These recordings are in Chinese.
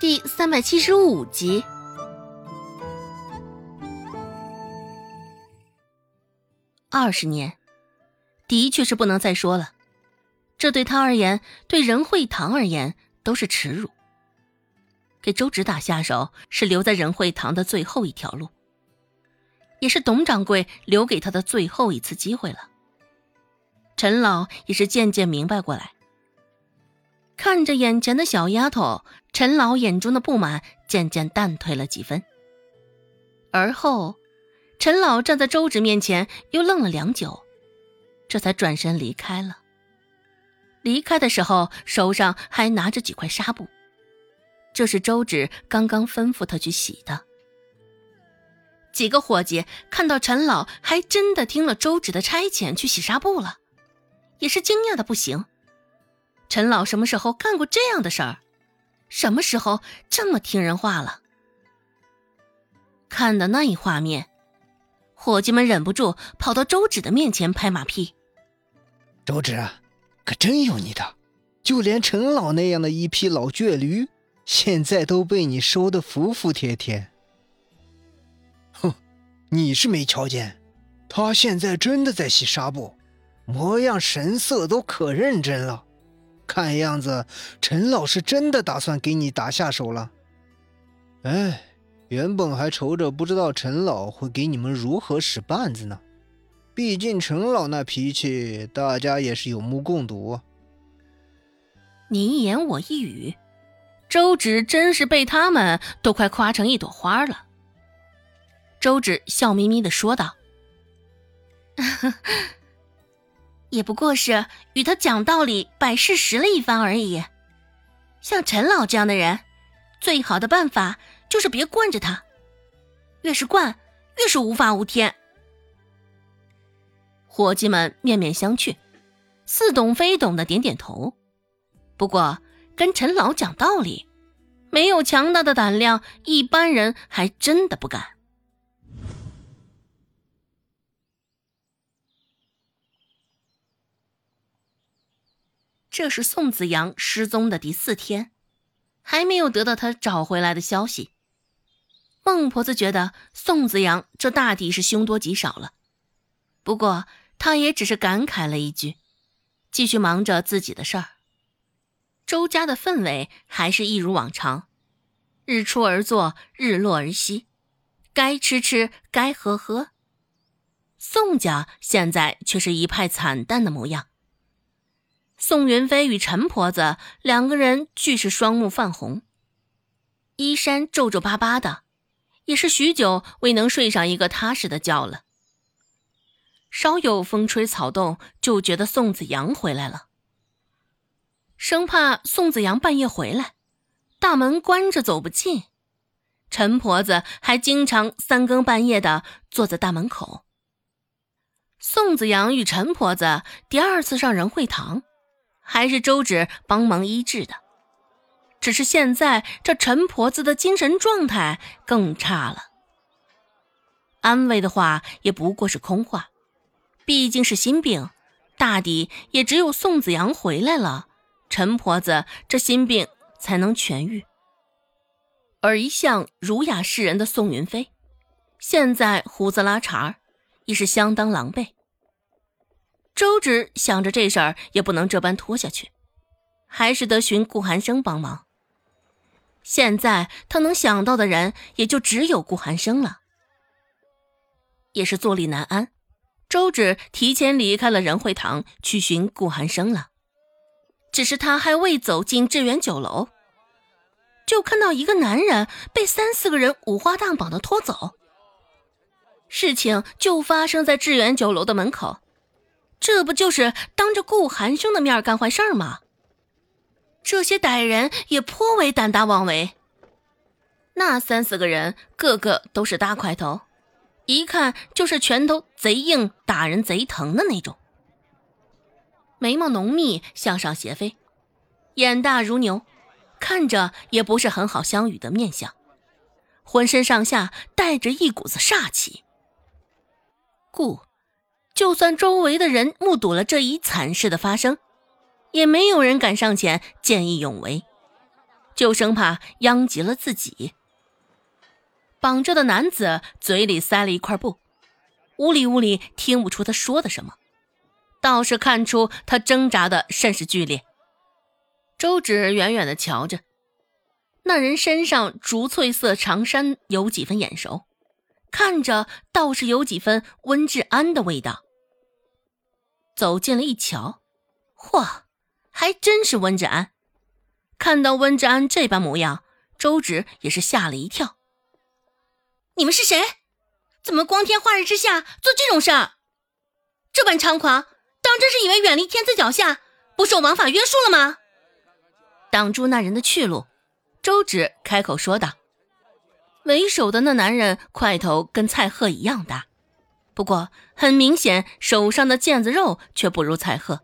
第三百七十五集。二十年，的确是不能再说了。这对他而言，对任惠堂而言，都是耻辱。给周芷打下手，是留在任惠堂的最后一条路，也是董掌柜留给他的最后一次机会了。陈老也是渐渐明白过来。看着眼前的小丫头，陈老眼中的不满渐渐淡退了几分。而后，陈老站在周芷面前，又愣了良久，这才转身离开了。离开的时候，手上还拿着几块纱布，这是周芷刚刚吩咐他去洗的。几个伙计看到陈老还真的听了周芷的差遣去洗纱布了，也是惊讶的不行。陈老什么时候干过这样的事儿？什么时候这么听人话了？看的那一画面，伙计们忍不住跑到周芷的面前拍马屁：“周芷，可真有你的！就连陈老那样的一匹老倔驴，现在都被你收得服服帖帖。哼，你是没瞧见，他现在真的在洗纱布，模样神色都可认真了。”看样子，陈老是真的打算给你打下手了。哎，原本还愁着不知道陈老会给你们如何使绊子呢。毕竟陈老那脾气，大家也是有目共睹。你一言我一语，周芷真是被他们都快夸成一朵花了。周芷笑眯眯的说道。也不过是与他讲道理、摆事实了一番而已。像陈老这样的人，最好的办法就是别惯着他，越是惯，越是无法无天。伙计们面面相觑，似懂非懂的点点头。不过跟陈老讲道理，没有强大的胆量，一般人还真的不敢。这是宋子阳失踪的第四天，还没有得到他找回来的消息。孟婆子觉得宋子阳这大抵是凶多吉少了，不过她也只是感慨了一句，继续忙着自己的事儿。周家的氛围还是一如往常，日出而作，日落而息，该吃吃，该喝喝。宋家现在却是一派惨淡的模样。宋云飞与陈婆子两个人俱是双目泛红，衣衫皱皱巴巴的，也是许久未能睡上一个踏实的觉了。稍有风吹草动，就觉得宋子阳回来了。生怕宋子阳半夜回来，大门关着走不进，陈婆子还经常三更半夜的坐在大门口。宋子阳与陈婆子第二次上仁惠堂。还是周芷帮忙医治的，只是现在这陈婆子的精神状态更差了。安慰的话也不过是空话，毕竟是心病，大抵也只有宋子阳回来了，陈婆子这心病才能痊愈。而一向儒雅世人的宋云飞，现在胡子拉碴，已是相当狼狈。周芷想着这事儿也不能这般拖下去，还是得寻顾寒生帮忙。现在他能想到的人也就只有顾寒生了，也是坐立难安。周芷提前离开了仁惠堂去寻顾寒生了，只是他还未走进致远酒楼，就看到一个男人被三四个人五花大绑的拖走。事情就发生在致远酒楼的门口。这不就是当着顾寒生的面干坏事吗？这些歹人也颇为胆大妄为。那三四个人个个都是大块头，一看就是拳头贼硬、打人贼疼的那种。眉毛浓密，向上斜飞，眼大如牛，看着也不是很好相与的面相，浑身上下带着一股子煞气。顾。就算周围的人目睹了这一惨事的发生，也没有人敢上前见义勇为，就生怕殃及了自己。绑着的男子嘴里塞了一块布，屋里屋里听不出他说的什么，倒是看出他挣扎的甚是剧烈。周芷远远的瞧着，那人身上竹翠色长衫有几分眼熟，看着倒是有几分温志安的味道。走近了一瞧，嚯，还真是温志安。看到温志安这般模样，周芷也是吓了一跳。你们是谁？怎么光天化日之下做这种事儿？这般猖狂，当真是以为远离天子脚下，不受王法约束了吗？挡住那人的去路，周芷开口说道：“为首的那男人块头跟蔡贺一样大，不过很明显手上的腱子肉却不如蔡贺。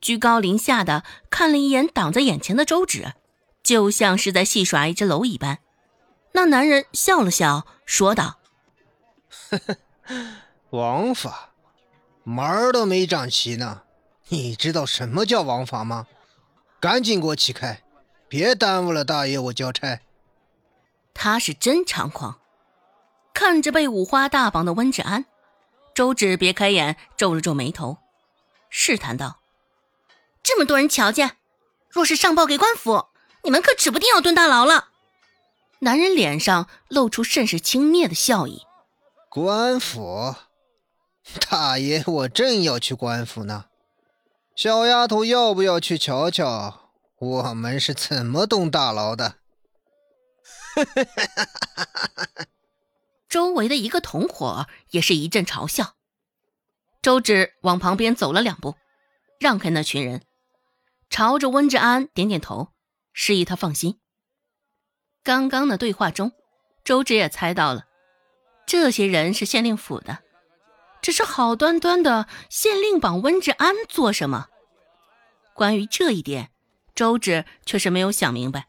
居高临下的看了一眼挡在眼前的周芷，就像是在戏耍一只蝼蚁般。”那男人笑了笑，说道：“王法，门儿都没长齐呢。你知道什么叫王法吗？赶紧给我起开，别耽误了大爷我交差。”他是真猖狂。看着被五花大绑的温志安，周芷别开眼，皱了皱眉头，试探道：“这么多人瞧见，若是上报给官府，你们可指不定要蹲大牢了。”男人脸上露出甚是轻蔑的笑意。官府，大爷，我正要去官府呢。小丫头，要不要去瞧瞧我们是怎么蹲大牢的？哈哈哈哈哈周围的一个同伙也是一阵嘲笑。周芷往旁边走了两步，让开那群人，朝着温志安点点头，示意他放心。刚刚的对话中，周芷也猜到了，这些人是县令府的，只是好端端的县令绑温志安做什么？关于这一点，周芷却是没有想明白。